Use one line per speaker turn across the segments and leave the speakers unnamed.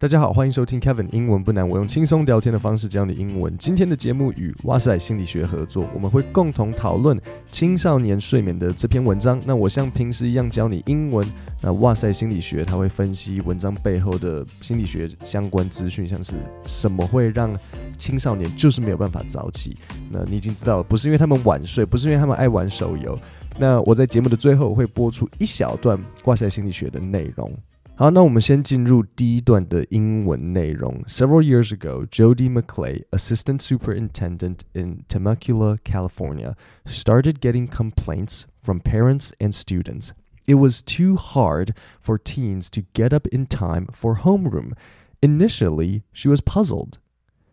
大家好，欢迎收听 Kevin 英文不难，我用轻松聊天的方式教你英文。今天的节目与哇塞心理学合作，我们会共同讨论青少年睡眠的这篇文章。那我像平时一样教你英文，那哇塞心理学它会分析文章背后的心理学相关资讯，像是什么会让青少年就是没有办法早起。那你已经知道了，不是因为他们晚睡，不是因为他们爱玩手游。那我在节目的最后会播出一小段哇塞心理学的内容。好，那我们先进入第一段的英文内容。Several years ago, Jody McClay, assistant superintendent in Temecula, California, started getting complaints from parents and students. It was too hard for teens to get up in time for homeroom. Initially, she was puzzled.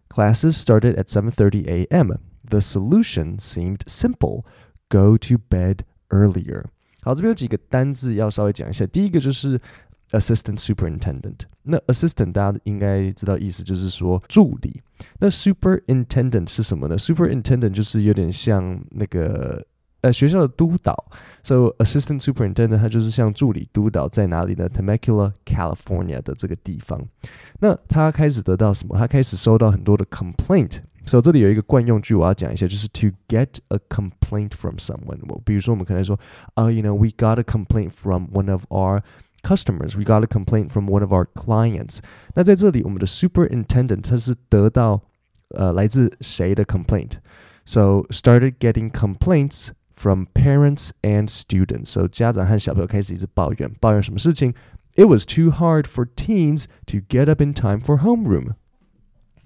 Classes started at 7:30 a.m. The solution seemed simple: go to bed earlier. 好，这边有几个单字要稍微讲一下。第一个就是。 Assistant superintendent，那 assistant 大家应该知道意思就是说助理。那 superintendent 是什么呢？superintendent 就是有点像那个呃学校的督导。So assistant superintendent 他就是像助理督导在哪里呢？Temecula, California 的这个地方。那他开始得到什么？他开始收到很多的 complaint。So 这里有一个惯用句我要讲一下，就是 to get a complaint from someone。比如说我们可能说啊、uh,，you know we got a complaint from one of our Customers, we got a complaint from one of our clients. 那在这里，我们的 superintendent 他是得到呃来自谁的 complaint? So started getting complaints from parents and students. So 家长和小朋友开始一直抱怨，抱怨什么事情？It was too hard for teens to get up in time for homeroom.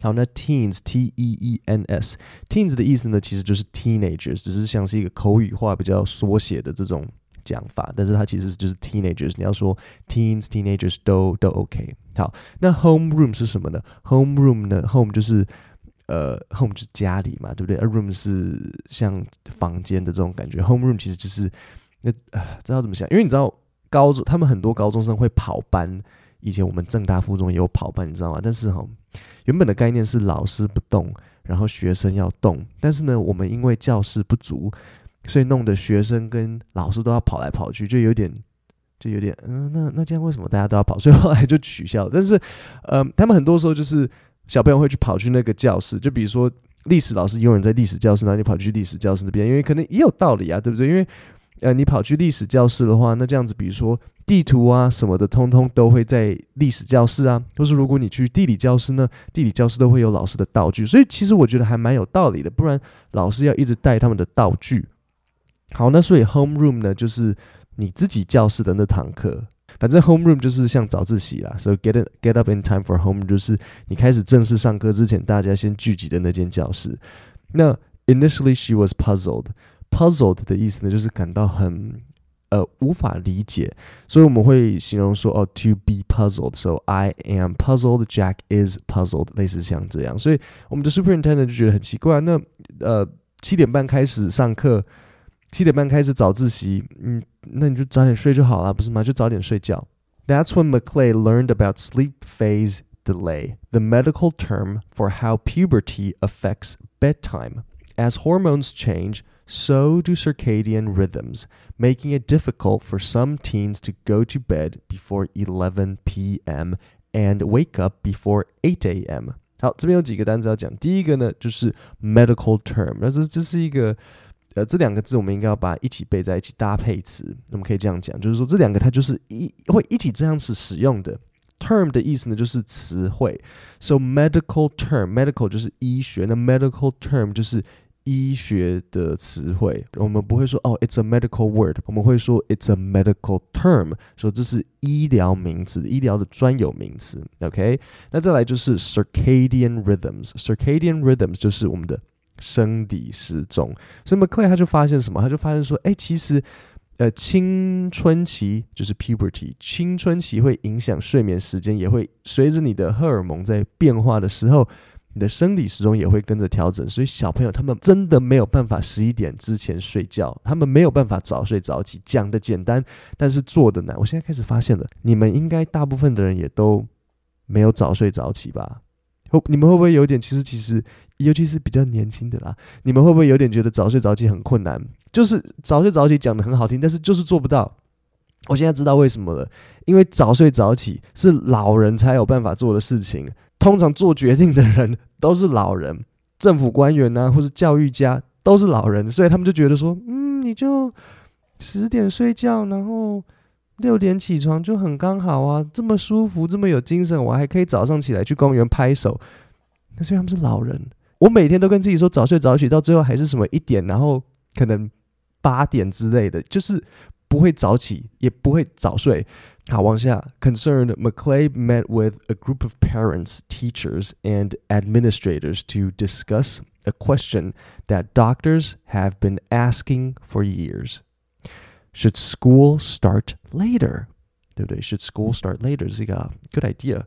好，那 teens T E E N S teens 的意思呢，其实就是 teenagers，只是像是一个口语化比较缩写的这种。 讲法，但是它其实就是 teenagers。你要说 teens、teenagers 都都 OK。好，那 home room 是什么呢？home room 呢？home 就是呃，home 就是家里嘛，对不对？A room 是像房间的这种感觉。home room 其实就是那呃，知道怎么想？因为你知道高中他们很多高中生会跑班，以前我们正大附中也有跑班，你知道吗？但是哈，原本的概念是老师不动，然后学生要动。但是呢，我们因为教室不足。所以弄得学生跟老师都要跑来跑去，就有点，就有点，嗯，那那这样为什么大家都要跑？所以后来就取消了。但是，呃，他们很多时候就是小朋友会去跑去那个教室，就比如说历史老师有人在历史教室，然后你跑去历史教室那边，因为可能也有道理啊，对不对？因为，呃，你跑去历史教室的话，那这样子，比如说地图啊什么的，通通都会在历史教室啊。或是如果你去地理教室呢，地理教室都会有老师的道具，所以其实我觉得还蛮有道理的。不然老师要一直带他们的道具。好，那所以 homeroom 呢，就是你自己教室的那堂课。反正 homeroom 就是像早自习啦，所以 get get up in time for home 就是你开始正式上课之前，大家先聚集的那间教室。那 initially she was puzzled，puzzled 的意思呢，就是感到很呃无法理解，所以我们会形容说哦，to be puzzled，so I am puzzled，Jack is puzzled，类似像这样。所以我们的 superintendent 就觉得很奇怪，那呃七点半开始上课。七点半开始早自习，嗯，那你就早点睡就好了，不是吗？就早点睡觉。That's when McClay learned about sleep phase delay, the medical term for how puberty affects bedtime. As hormones change, so do circadian rhythms, making it difficult for some teens to go to bed before 11 p.m. and wake up before 8 a.m. 好，这边有几个单词要讲。第一个呢，就是 medical term，那这这是一个。 呃，这两个字我们应该要把一起背在一起，搭配词。我们可以这样讲，就是说这两个它就是一会一起这样子使用的。term 的意思呢，就是词汇。So medical term，medical 就是医学，那 medical term 就是医学的词汇。我们不会说哦，it's a medical word，我们会说 it's a medical term，说这是医疗名词，医疗的专有名词。OK，那再来就是 circadian rhythms，circadian rhythms 就是我们的。生理时钟，所以 McClay 他就发现什么？他就发现说，哎，其实，呃，青春期就是 puberty，青春期会影响睡眠时间，也会随着你的荷尔蒙在变化的时候，你的生理时钟也会跟着调整。所以小朋友他们真的没有办法十一点之前睡觉，他们没有办法早睡早起。讲的简单，但是做的难。我现在开始发现了，你们应该大部分的人也都没有早睡早起吧？你们会不会有点？其实，其实。尤其是比较年轻的啦，你们会不会有点觉得早睡早起很困难？就是早睡早起讲得很好听，但是就是做不到。我现在知道为什么了，因为早睡早起是老人才有办法做的事情。通常做决定的人都是老人，政府官员呐、啊，或是教育家都是老人，所以他们就觉得说，嗯，你就十点睡觉，然后六点起床就很刚好啊，这么舒服，这么有精神，我还可以早上起来去公园拍手。那所以他们是老人，我每天都跟自己说早睡早起，到最后还是什么一点，然后可能八点之类的，就是。不会早起，也不会早睡。好，往下。Concerned, McClay met with a group of parents, teachers, and administrators to discuss a question that doctors have been asking for years. Should school start later? 对不对？Should school start later 是一个 good idea.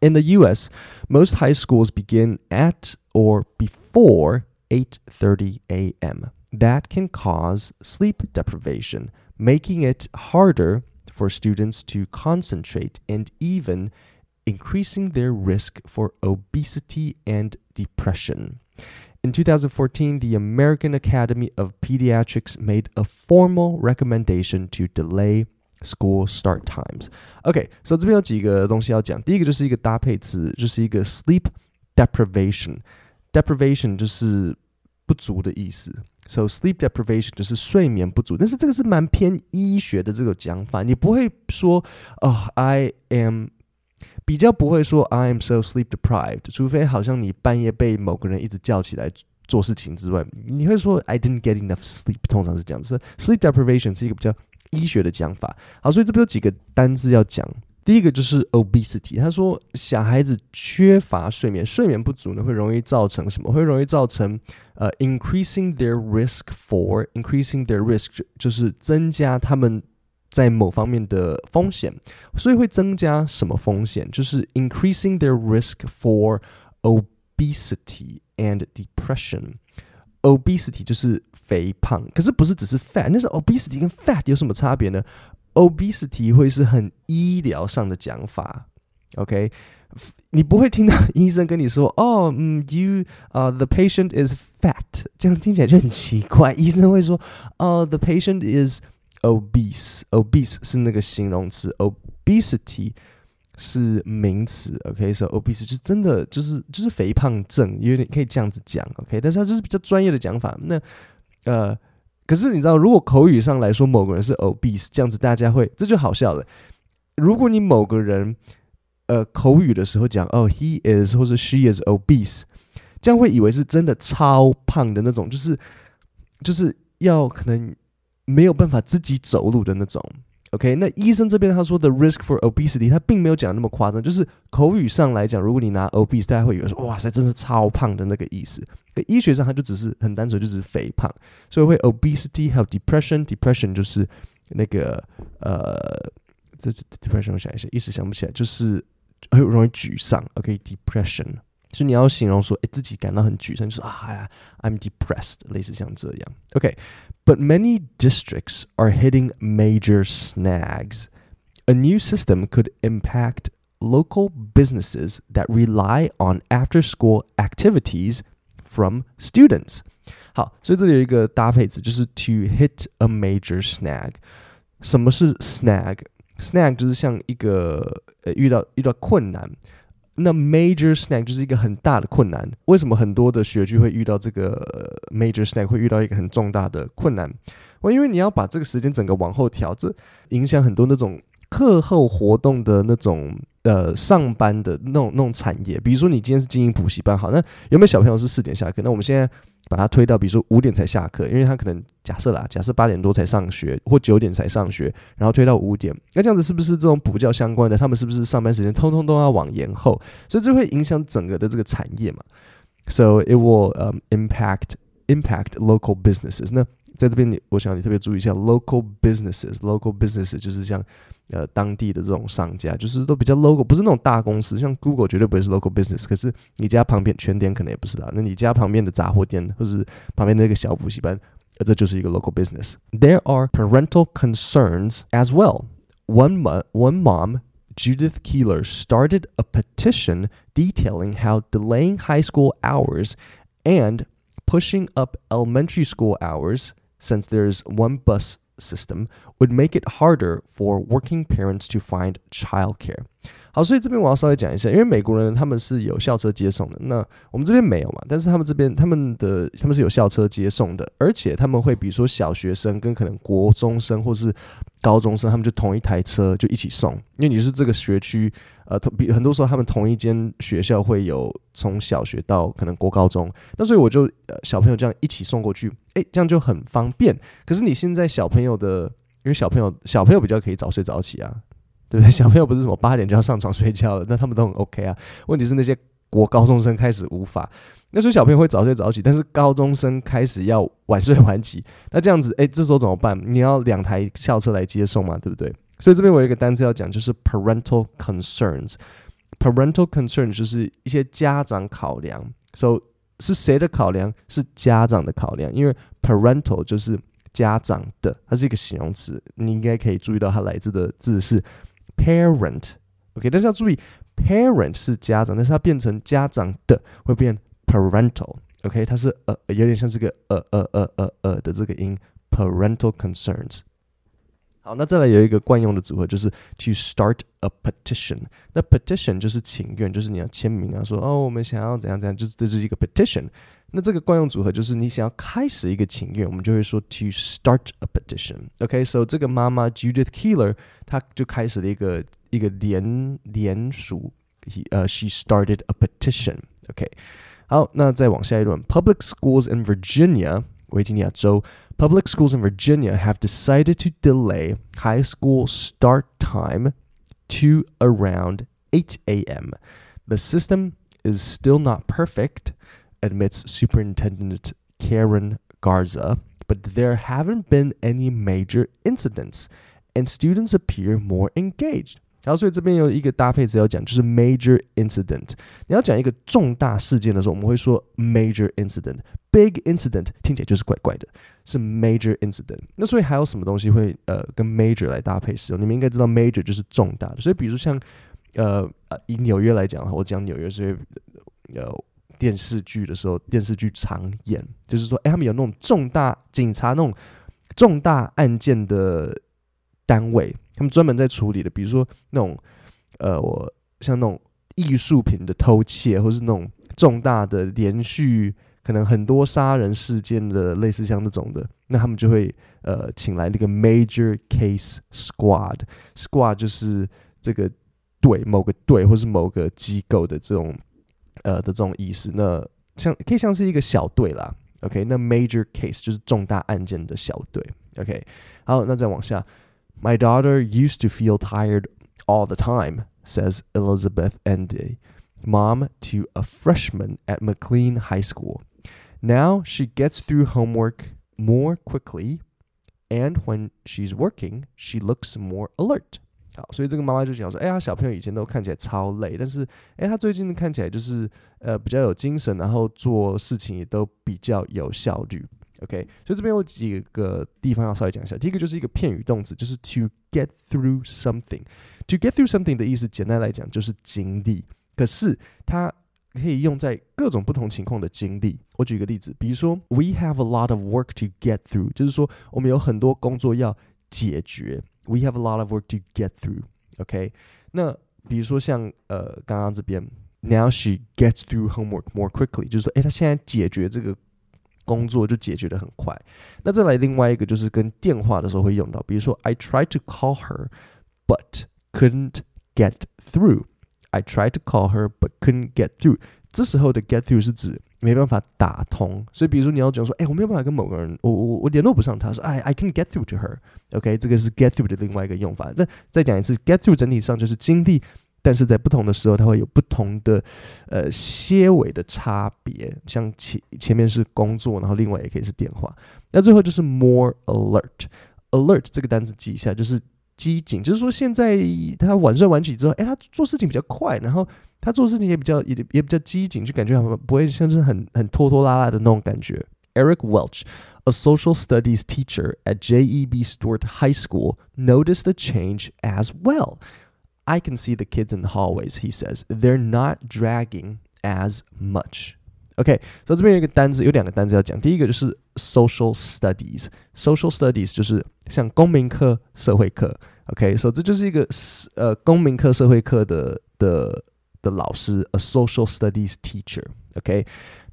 In the U.S., most high schools begin at or before 8:30 a.m. That can cause sleep deprivation making it harder for students to concentrate and even increasing their risk for obesity and depression. In 2014, the American Academy of Pediatrics made a formal recommendation to delay school start times. Okay, so 这边有几个东西要讲。第一个就是一个搭配词，就是一个 sleep deprivation。deprivation 就是不足的意思。So sleep deprivation 就是睡眠不足，但是这个是蛮偏医学的这个讲法，你不会说哦、oh,，I am 比较不会说 I am so sleep deprived，除非好像你半夜被某个人一直叫起来做事情之外，你会说 I didn't get enough sleep，通常是这样子。sleep deprivation 是一个比较医学的讲法。好，所以这边有几个单字要讲。第一个就是 obesity，他说小孩子缺乏睡眠，睡眠不足呢会容易造成什么？会容易造成呃、increasing their risk for increasing their risk 就是增加他们在某方面的风险，所以会增加什么风险？就是 increasing their risk for obesity and depression。obesity 就是肥胖，可是不是只是 fat，那是 obesity 跟 fat 有什么差别呢？Obesity 会是很医疗上的讲法，OK？你不会听到医生跟你说，哦，嗯，you 啊、uh,，the patient is fat，这样听起来就很奇怪。医生会说，哦、，the patient is obese，obese 是那个形容词，obesity 是名词，OK？So obese 就真的就是就是肥胖症，有点可以这样子讲，OK？但是它就是比较专业的讲法，那呃。可是你知道，如果口语上来说某个人是 obese，这样子大家会这就好笑了。如果你某个人呃口语的时候讲哦，he is 或者 she is obese，这样会以为是真的超胖的那种，就是就是要可能没有办法自己走路的那种。OK，那医生这边他说的 risk for obesity，他并没有讲那么夸张，就是口语上来讲，如果你拿 obese，大家会以为说哇塞，真是超胖的那个意思。可医学上，它就只是很单纯，就只是肥胖，所以会 obesity 还有 depression，depression 就是那个呃，这是 depression，我想一下，一时想不起来，就是很容易沮丧。OK，depression，、所以你要形容说，哎，自己感到很沮丧，就是啊呀，I'm depressed，类似像这样。OK。But many districts are hitting major snags. A new system could impact local businesses that rely on after school activities from students. 好，所以这里有一个搭配词，就是 to hit a major snag。什么是 snag？snag 就是像一个呃遇到遇到困难。 那 major snag 就是一个很大的困难。为什么很多的学区会遇到这个 major snag，会遇到一个很重大的困难？我因为你要把这个时间整个往后调，这影响很多那种课后活动的那种呃上班的那种那种产业。比如说你今天是经营补习班，好，那有没有小朋友是四点下课？那我们现在。把它推到，比如说五点才下课，因为他可能假设啦，假设八点多才上学，或九点才上学，然后推到五点，那这样子是不是这种补教相关的，他们是不是上班时间通通都要往延后？所以这会影响整个的这个产业嘛？So it will um impact impact local businesses。那在这边你，我想你特别注意一下 local businesses。local businesses 就是像。呃，当地的这种商家就是都比较 local，不是那种大公司，像 Google 绝对不会是 local business。可是你家旁边全联可能也不是啦，那你家旁边的杂货店或者是旁边的那个小补习班，呃，这就是一个 local business。There are parental concerns as well. One mom, one mom, Judith Keeler, started a petition detailing how delaying high school hours and pushing up elementary school hours, since there's one bus system would make it harder for working parents to find childcare. 好，所以这边我要稍微讲一下，因为美国人他们是有校车接送的，那我们这边没有嘛，但是他们这边他们的他们是有校车接送的，而且他们会比如说小学生跟可能国中生或是高中生，他们就同一台车就一起送，因为你是这个学区，呃，同比很多时候他们同一间学校会有从小学到可能国高中，那所以我就呃小朋友这样一起送过去，诶，这样就很方便。可是你现在小朋友的，因为小朋友小朋友比较可以早睡早起啊。对不对？小朋友不是什么八点就要上床睡觉了，那他们都很 OK 啊。问题是那些国高中生开始无法，那时候小朋友会早睡早起，但是高中生开始要晚睡晚起，那这样子，哎，这时候怎么办？你要两台校车来接送嘛，对不对？所以这边我有一个单词要讲，就是 parental concerns。parental concerns 就是一些家长考量，so 是谁的考量？是家长的考量，因为 parental 就是家长的，它是一个形容词，你应该可以注意到它来自的字是。parent ok 但是要注意 parent 是家长但是它变成家长的会变 parental ok 它是呃有点像这个呃呃呃呃呃的这个音 parental concerns 好那再来有一个惯用的组合就是 to start a petition 那 petition 就是请愿就是你要签名啊说哦我们想要怎样怎样就是这是一个 petition 那这个惯用组合就是你想要开始一个请愿，我们就会说 to start a petition。OK，so、okay? 这个妈妈 Judith Keeler 她就开始了一个一个联联署，呃、uh,，she started a petition。OK，好，那再往下一段，Public schools in Virginia，维吉尼亚州。Public schools in Virginia have decided to delay high school start time to around 8 a.m. The system is still not perfect, admits Superintendent Karen Garza, but there haven't been any major incidents, and students appear more engaged. 然后，所以这边有一个搭配词要讲，就是 major incident。你要讲一个重大事件的时候，我们会说 major incident。big incident 听起来就是怪怪的，是 major incident。那所以还有什么东西会呃跟 major 来搭配使用？你们应该知道 major 就是重大的。所以比如说像呃以纽约来讲的话，我讲纽约，所以呃 电视剧的时候，电视剧常演，就是说，哎，他们有那种重大警察那种重大案件的单位。他们专门在处理的，比如说那种，呃，我像那种艺术品的偷窃，或是那种重大的连续可能很多杀人事件的，类似像那种的，那他们就会呃请来那个 Major Case Squad，Squad 就是这个队，某个队或是某个机构的这种呃的这种意思。那像可以像是一个小队啦，OK，那 Major Case 就是重大案件的小队，OK，好，那再往下。My daughter used to feel tired all the time, says Elizabeth Endy, mom to a freshman at McLean High School. Now she gets through homework more quickly, and when she's working, she looks more alert. 所以这个妈妈就讲说，哎呀，小朋友以前都看起来超累，但是，哎，他最近看起来就是呃比较有精神，然后做事情也都比较有效率。OK，所以这边有几个地方要稍微讲一下。第一个就是一个片语动词，就是 to get through something。to get through something 的意思，简单来讲就是经历。可是它可以用在各种不同情况的经历。我举个例子，比如说，We have a lot of work to get through，就是说我们有很多工作要解决。We have a lot of work to get through。OK，那比如说像呃刚刚这边，Now she gets through homework more quickly，就是说，诶，她现在解决这个。工作就解决得很快。那再来另外一个就是跟电话的时候会用到，比如说 I tried to call her but couldn't get through. I tried to call her but couldn't get through. 这时候的 get through 是指没办法打通。所以比如说你要讲说，哎，我没有办法跟某个人，我我我联络不上他，说哎，I can't get through to her. OK，这个是 get through 的另外一个用法。那再讲一次，get through 整体上就是经历。但是在不同的时候，它会有不同的呃些微的差别。像前前面是工作，然后另外也可以是电话。那最后就是 more alert。alert 这个单词记一下，就是机警，就是说现在他晚睡晚起之后，哎，他做事情比较快，然后他做事情也比较也也比较机警，就感觉不会像是很很拖拖拉拉的那种感觉。Eric Welch, a social studies teacher at J.E.B. Stuart High School, noticed a change as well. I can see the kids in the hallways, he says. They're not dragging as much. OK，所以这边有一个单字，有两个单字要讲。第一个就是 social studies，social studies 就是像公民课、社会课。OK，所以这就是一个呃公民课、社会课的的的老师，a social studies teacher。OK，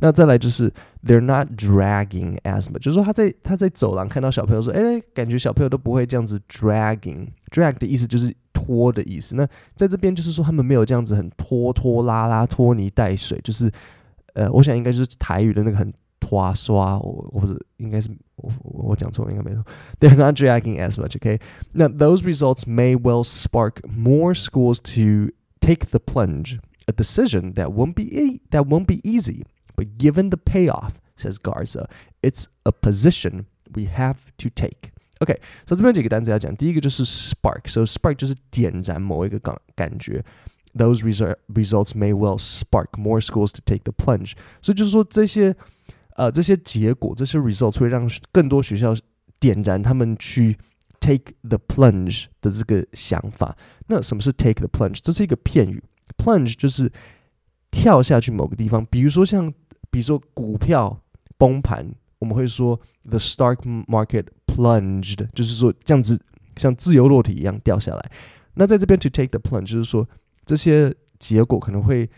那再来就是 they're not dragging as much，就是说他在他在走廊看到小朋友说，哎，感觉小朋友都不会这样子 dragging，drag 的意思就是拖的意思。那在这边就是说他们没有这样子很拖拖拉拉、拖泥带水，就是。呃，我想应该就是台语的那个很拖刷，或者应该是我我讲错，应该没错。They're not dragging as much, okay? Now those results may well spark more schools to take the plunge, a decision that won't be e that won't be easy, but given the payoff, says Garza, it's a position we have to take. OK，所以这边几个单词要讲，第一个就是 spark，so spark 就是点燃某一个感感觉。 Those result results may well spark more schools to take the plunge。所以就是说，这些呃这些结果，这些 results 会让更多学校点燃他们去 take the plunge 的这个想法。那什么是 take the plunge？这是一个片语，plunge 就是跳下去某个地方。比如说像，比如说股票崩盘，我们会说 the stock market plunged，就是说这样子像自由落体一样掉下来。那在这边 to take the plunge 就是说。这些结果可能会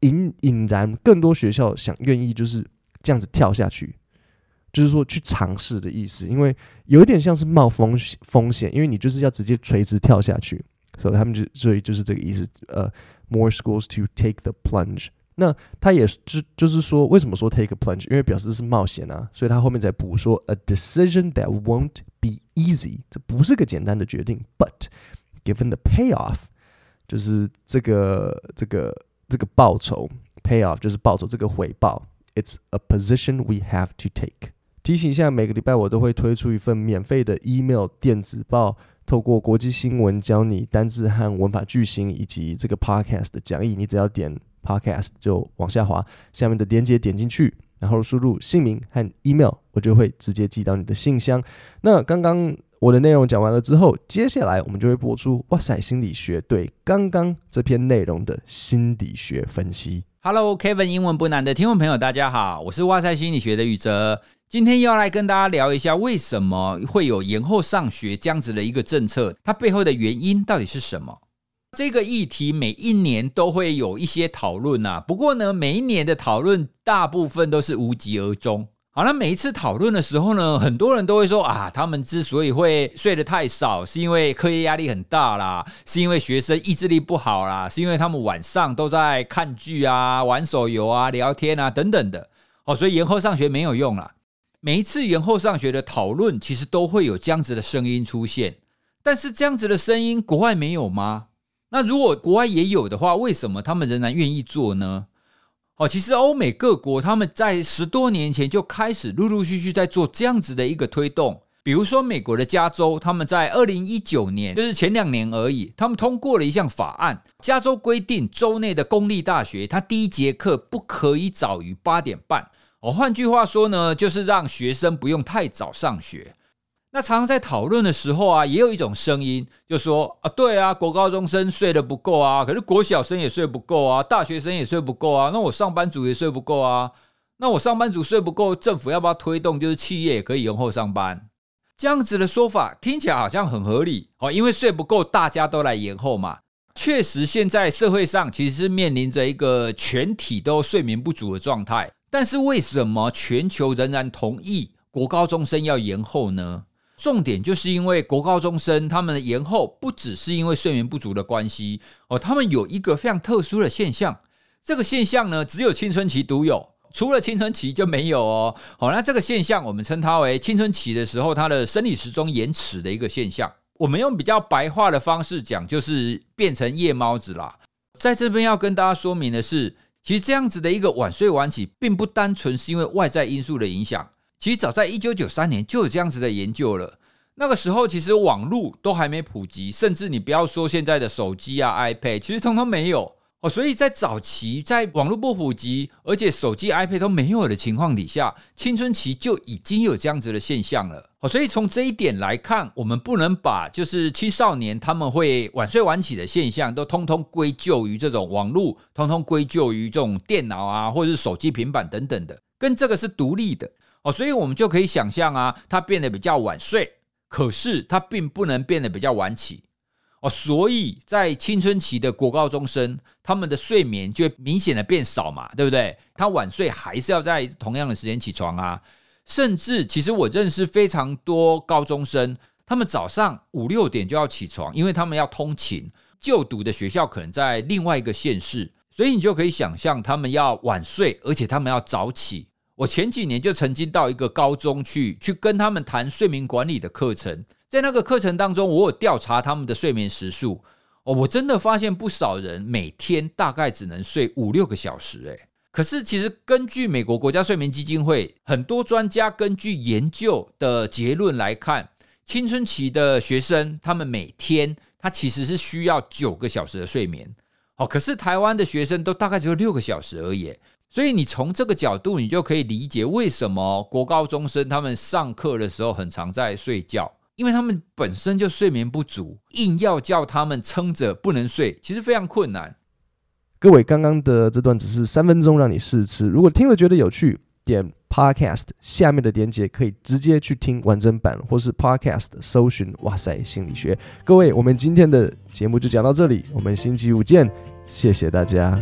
引引燃更多学校想愿意就是这样子跳下去，就是说去尝试的意思。因为有一点像是冒风风险，因为你就是要直接垂直跳下去，所以他们就所以就是这个意思。呃，more schools to take the plunge。那他也就就是说，为什么说 take a plunge？因为表示是冒险啊，所以他后面再补说 a decision that won't be easy。这不是个简单的决定，but given the payoff。就是这个这个这个报酬 payoff 就是报酬这个回报，it's a position we have to take。提醒一下，每个礼拜我都会推出一份免费的 email 电子报，透过国际新闻教你单字和文法句型，以及这个 podcast 的讲义。你只要点 podcast 就往下滑，下面的链接点进去，然后输入姓名和 email，我就会直接寄到你的信箱。那刚刚。我的内容讲完了之后，接下来我们就会播出哇塞心理学对刚刚这篇内容的心理学分析。
Hello，Kevin，英文不难的听众朋友，大家好，我是哇塞心理学的宇哲，今天要来跟大家聊一下为什么会有延后上学这样子的一个政策，它背后的原因到底是什么？这个议题每一年都会有一些讨论啊，不过呢，每一年的讨论大部分都是无疾而终。好，那每一次讨论的时候呢，很多人都会说啊，他们之所以会睡得太少，是因为课业压力很大啦，是因为学生意志力不好啦，是因为他们晚上都在看剧啊、玩手游啊、聊天啊等等的。哦，所以延后上学没有用啦。每一次延后上学的讨论，其实都会有这样子的声音出现。但是这样子的声音，国外没有吗？那如果国外也有的话，为什么他们仍然愿意做呢？哦，其实欧美各国他们在十多年前就开始陆陆续续在做这样子的一个推动。比如说，美国的加州，他们在二零一九年，就是前两年而已，他们通过了一项法案，加州规定州内的公立大学，它第一节课不可以早于八点半。哦，换句话说呢，就是让学生不用太早上学。那常常在讨论的时候啊，也有一种声音，就说啊，对啊，国高中生睡得不够啊，可是国小生也睡不够啊，大学生也睡不够啊，那我上班族也睡不够啊，那我上班族睡不够，政府要不要推动，就是企业也可以延后上班？这样子的说法听起来好像很合理哦，因为睡不够，大家都来延后嘛。确实，现在社会上其实是面临着一个全体都睡眠不足的状态，但是为什么全球仍然同意国高中生要延后呢？重点就是因为国高中生他们的延后不只是因为睡眠不足的关系哦，他们有一个非常特殊的现象，这个现象呢只有青春期独有，除了青春期就没有哦。好，那这个现象我们称它为青春期的时候它的生理时钟延迟的一个现象。我们用比较白话的方式讲，就是变成夜猫子啦。在这边要跟大家说明的是，其实这样子的一个晚睡晚起，并不单纯是因为外在因素的影响。其实早在一九九三年就有这样子的研究了。那个时候其实网络都还没普及，甚至你不要说现在的手机啊、iPad，其实通通没有哦，所以在早期在网络不普及，而且手机、iPad 都没有的情况底下，青春期就已经有这样子的现象了。哦，所以从这一点来看，我们不能把就是青少年他们会晚睡晚起的现象，都通通归咎于这种网络，通通归咎于这种电脑啊，或者是手机、平板等等的，跟这个是独立的。哦，所以我们就可以想象啊，他变得比较晚睡，可是他并不能变得比较晚起。哦，所以在青春期的国高中生，他们的睡眠就明显的变少嘛，对不对？他晚睡还是要在同样的时间起床啊。甚至，其实我认识非常多高中生，他们早上五六点就要起床，因为他们要通勤，就读的学校可能在另外一个县市，所以你就可以想象他们要晚睡，而且他们要早起。我前几年就曾经到一个高中去，去跟他们谈睡眠管理的课程。在那个课程当中，我有调查他们的睡眠时数。哦，我真的发现不少人每天大概只能睡五六个小时，诶，可是其实根据美国国家睡眠基金会很多专家根据研究的结论来看，青春期的学生他们每天他其实是需要九个小时的睡眠，哦，可是台湾的学生都大概只有六个小时而已，所以你从这个角度，你就可以理解为什么国高中生他们上课的时候很常在睡觉。因为他们本身就睡眠不足，硬要叫他们撑着不能睡，其实非常困难。
各位，刚刚的这段只是三分钟让你试吃，如果听了觉得有趣，点 Podcast 下面的连结可以直接去听完整版，或是 Podcast 搜寻“哇塞心理学”。各位，我们今天的节目就讲到这里，我们星期五见，谢谢大家。